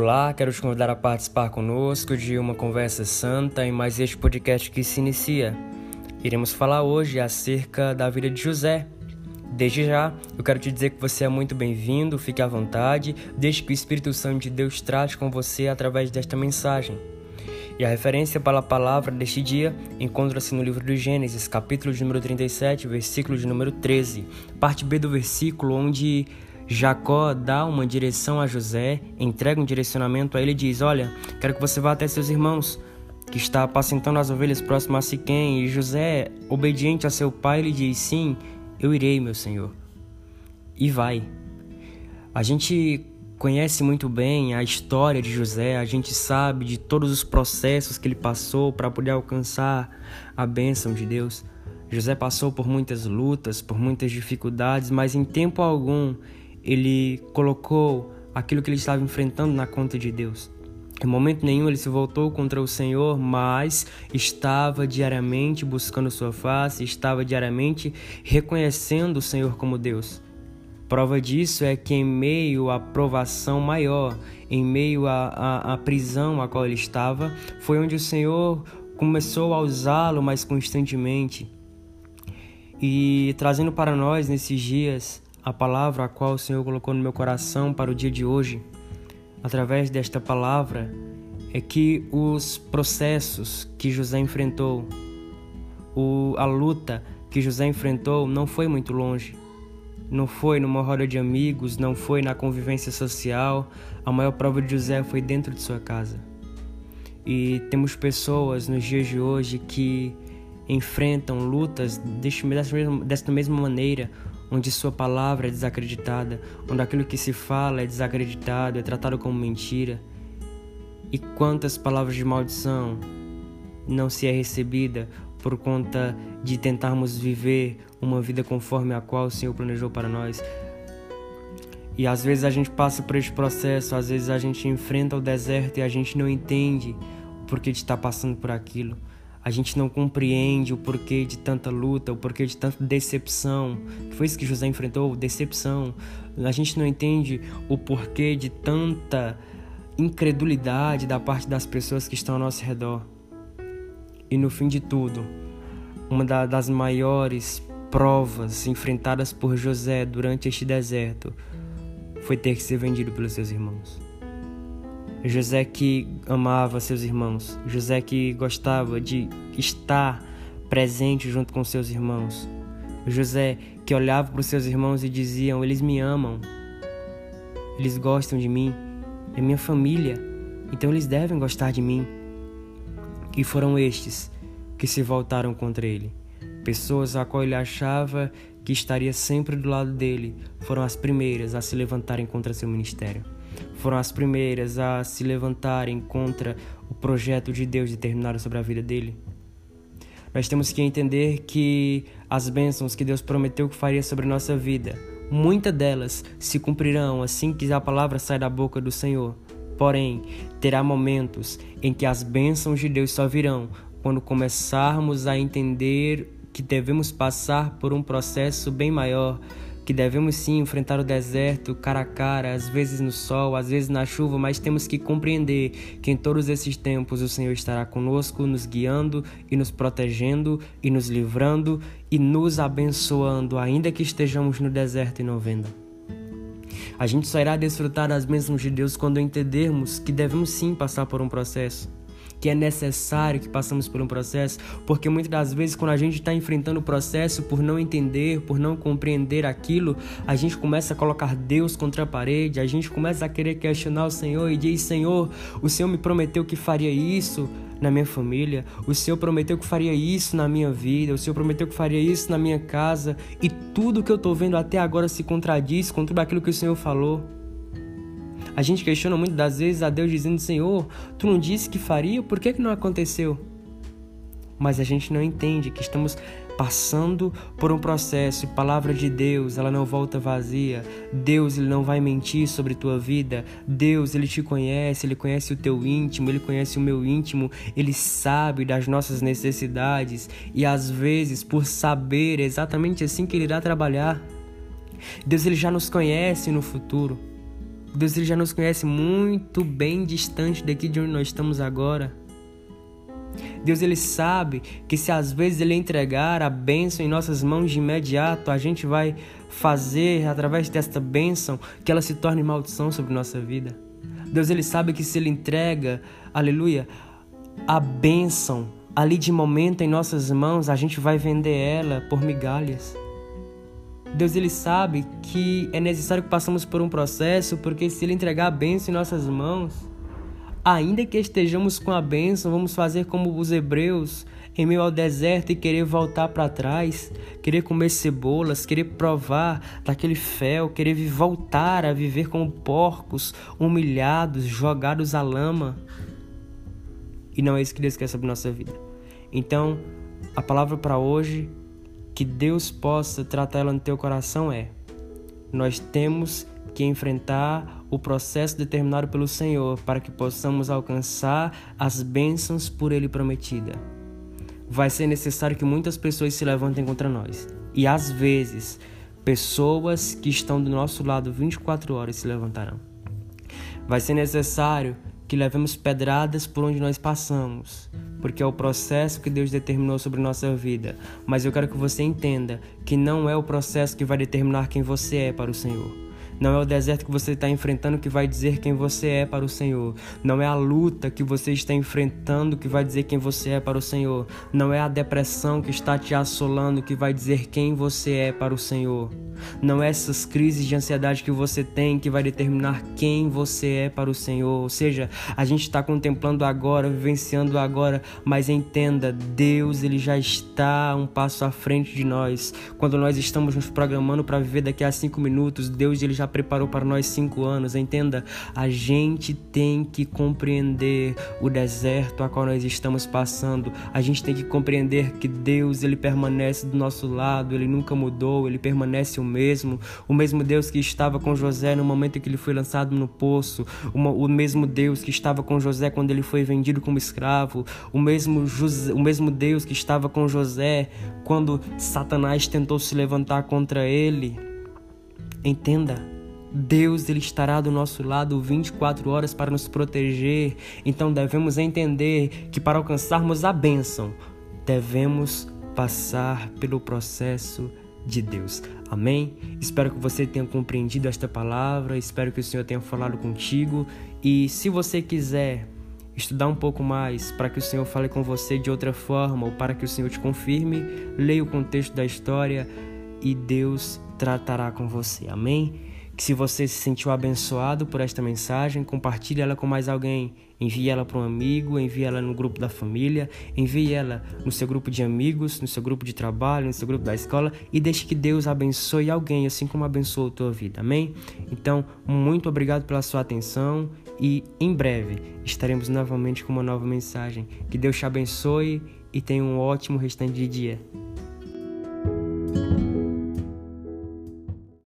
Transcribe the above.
Olá, quero te convidar a participar conosco de uma conversa santa em mais este podcast que se inicia. Iremos falar hoje acerca da vida de José. Desde já, eu quero te dizer que você é muito bem-vindo, fique à vontade, deixe que o Espírito Santo de Deus trate com você através desta mensagem. E a referência para a palavra deste dia encontra-se no livro de Gênesis, capítulo de número 37, versículo de número 13, parte B do versículo onde Jacó dá uma direção a José, entrega um direcionamento a ele e diz: Olha, quero que você vá até seus irmãos, que está apacentando as ovelhas próximo a Siquém. E José, obediente a seu pai, lhe diz: Sim, eu irei, meu senhor. E vai. A gente conhece muito bem a história de José, a gente sabe de todos os processos que ele passou para poder alcançar a bênção de Deus. José passou por muitas lutas, por muitas dificuldades, mas em tempo algum ele colocou aquilo que ele estava enfrentando na conta de Deus. Em momento nenhum ele se voltou contra o Senhor, mas estava diariamente buscando sua face, estava diariamente reconhecendo o Senhor como Deus. Prova disso é que, em meio à provação maior, em meio à, à, à prisão a qual ele estava, foi onde o Senhor começou a usá-lo mais constantemente. E trazendo para nós nesses dias a palavra a qual o Senhor colocou no meu coração para o dia de hoje, através desta palavra, é que os processos que José enfrentou, o, a luta que José enfrentou não foi muito longe. Não foi numa roda de amigos, não foi na convivência social. A maior prova de José foi dentro de sua casa. E temos pessoas nos dias de hoje que enfrentam lutas desta mesma maneira, onde sua palavra é desacreditada, onde aquilo que se fala é desacreditado, é tratado como mentira. E quantas palavras de maldição não se é recebida por conta de tentarmos viver uma vida conforme a qual o Senhor planejou para nós. E às vezes a gente passa por este processo, às vezes a gente enfrenta o deserto e a gente não entende o porquê de estar passando por aquilo. A gente não compreende o porquê de tanta luta, o porquê de tanta decepção. Foi isso que José enfrentou, decepção. A gente não entende o porquê de tanta incredulidade da parte das pessoas que estão ao nosso redor. E no fim de tudo, uma das maiores provas enfrentadas por José durante este deserto foi ter que ser vendido pelos seus irmãos. José que amava seus irmãos, José que gostava de estar presente junto com seus irmãos, José que olhava para os seus irmãos e diziam: Eles me amam, eles gostam de mim, é minha família, então eles devem gostar de mim. E foram estes que se voltaram contra ele. Pessoas a qual ele achava que estaria sempre do lado dele foram as primeiras a se levantarem contra seu ministério foram as primeiras a se levantarem contra o projeto de Deus determinado sobre a vida dele. Nós temos que entender que as bênçãos que Deus prometeu que faria sobre a nossa vida, muitas delas se cumprirão assim que a palavra sai da boca do Senhor. Porém, terá momentos em que as bênçãos de Deus só virão quando começarmos a entender que devemos passar por um processo bem maior que devemos sim enfrentar o deserto cara a cara, às vezes no sol, às vezes na chuva, mas temos que compreender que em todos esses tempos o Senhor estará conosco, nos guiando e nos protegendo e nos livrando e nos abençoando, ainda que estejamos no deserto e não vendo. A gente só irá desfrutar das bênçãos de Deus quando entendermos que devemos sim passar por um processo que é necessário que passamos por um processo, porque muitas das vezes quando a gente está enfrentando o processo por não entender, por não compreender aquilo, a gente começa a colocar Deus contra a parede, a gente começa a querer questionar o Senhor e diz: Senhor, o Senhor me prometeu que faria isso na minha família, o Senhor prometeu que faria isso na minha vida, o Senhor prometeu que faria isso na minha casa, e tudo que eu estou vendo até agora se contradiz com tudo aquilo que o Senhor falou. A gente questiona muitas das vezes a Deus dizendo: Senhor, tu não disse que faria, por que, que não aconteceu? Mas a gente não entende que estamos passando por um processo e palavra de Deus, ela não volta vazia. Deus, ele não vai mentir sobre tua vida. Deus, ele te conhece, ele conhece o teu íntimo, ele conhece o meu íntimo, ele sabe das nossas necessidades e às vezes, por saber exatamente assim que ele irá trabalhar, Deus ele já nos conhece no futuro. Deus ele já nos conhece muito bem distante daqui de onde nós estamos agora. Deus ele sabe que se às vezes ele entregar a bênção em nossas mãos de imediato, a gente vai fazer através desta bênção que ela se torne maldição sobre nossa vida. Deus ele sabe que se ele entrega, aleluia, a bênção ali de momento em nossas mãos, a gente vai vender ela por migalhas. Deus ele sabe que é necessário que passamos por um processo, porque se ele entregar a bênção em nossas mãos, ainda que estejamos com a bênção, vamos fazer como os hebreus em meio ao deserto e querer voltar para trás, querer comer cebolas, querer provar daquele fel, querer voltar a viver como porcos, humilhados, jogados à lama. E não é isso que Deus quer sobre nossa vida. Então, a palavra para hoje, que Deus possa tratar ela no teu coração é: nós temos que enfrentar o processo determinado pelo Senhor para que possamos alcançar as bênçãos por Ele prometida. Vai ser necessário que muitas pessoas se levantem contra nós. E às vezes, pessoas que estão do nosso lado 24 horas se levantarão. Vai ser necessário que levemos pedradas por onde nós passamos, porque é o processo que Deus determinou sobre nossa vida. Mas eu quero que você entenda que não é o processo que vai determinar quem você é para o Senhor. Não é o deserto que você está enfrentando que vai dizer quem você é para o Senhor. Não é a luta que você está enfrentando que vai dizer quem você é para o Senhor. Não é a depressão que está te assolando que vai dizer quem você é para o Senhor. Não é essas crises de ansiedade que você tem que vai determinar quem você é para o Senhor. Ou seja, a gente está contemplando agora, vivenciando agora, mas entenda, Deus ele já está um passo à frente de nós. Quando nós estamos nos programando para viver daqui a cinco minutos, Deus ele já preparou para nós cinco anos. Entenda, a gente tem que compreender o deserto a qual nós estamos passando. A gente tem que compreender que Deus ele permanece do nosso lado, ele nunca mudou, ele permanece o mesmo. O mesmo Deus que estava com José no momento em que ele foi lançado no poço, o mesmo Deus que estava com José quando ele foi vendido como escravo, o mesmo, José, o mesmo Deus que estava com José quando Satanás tentou se levantar contra ele. Entenda, Deus ele estará do nosso lado 24 horas para nos proteger. Então devemos entender que para alcançarmos a bênção, devemos passar pelo processo de Deus. Amém? Espero que você tenha compreendido esta palavra, espero que o Senhor tenha falado contigo e se você quiser estudar um pouco mais para que o Senhor fale com você de outra forma ou para que o Senhor te confirme, leia o contexto da história e Deus tratará com você. Amém? Que se você se sentiu abençoado por esta mensagem, compartilhe ela com mais alguém. Envie ela para um amigo, envie ela no grupo da família, envie ela no seu grupo de amigos, no seu grupo de trabalho, no seu grupo da escola e deixe que Deus abençoe alguém, assim como abençoou a tua vida. Amém? Então, muito obrigado pela sua atenção e em breve estaremos novamente com uma nova mensagem. Que Deus te abençoe e tenha um ótimo restante de dia.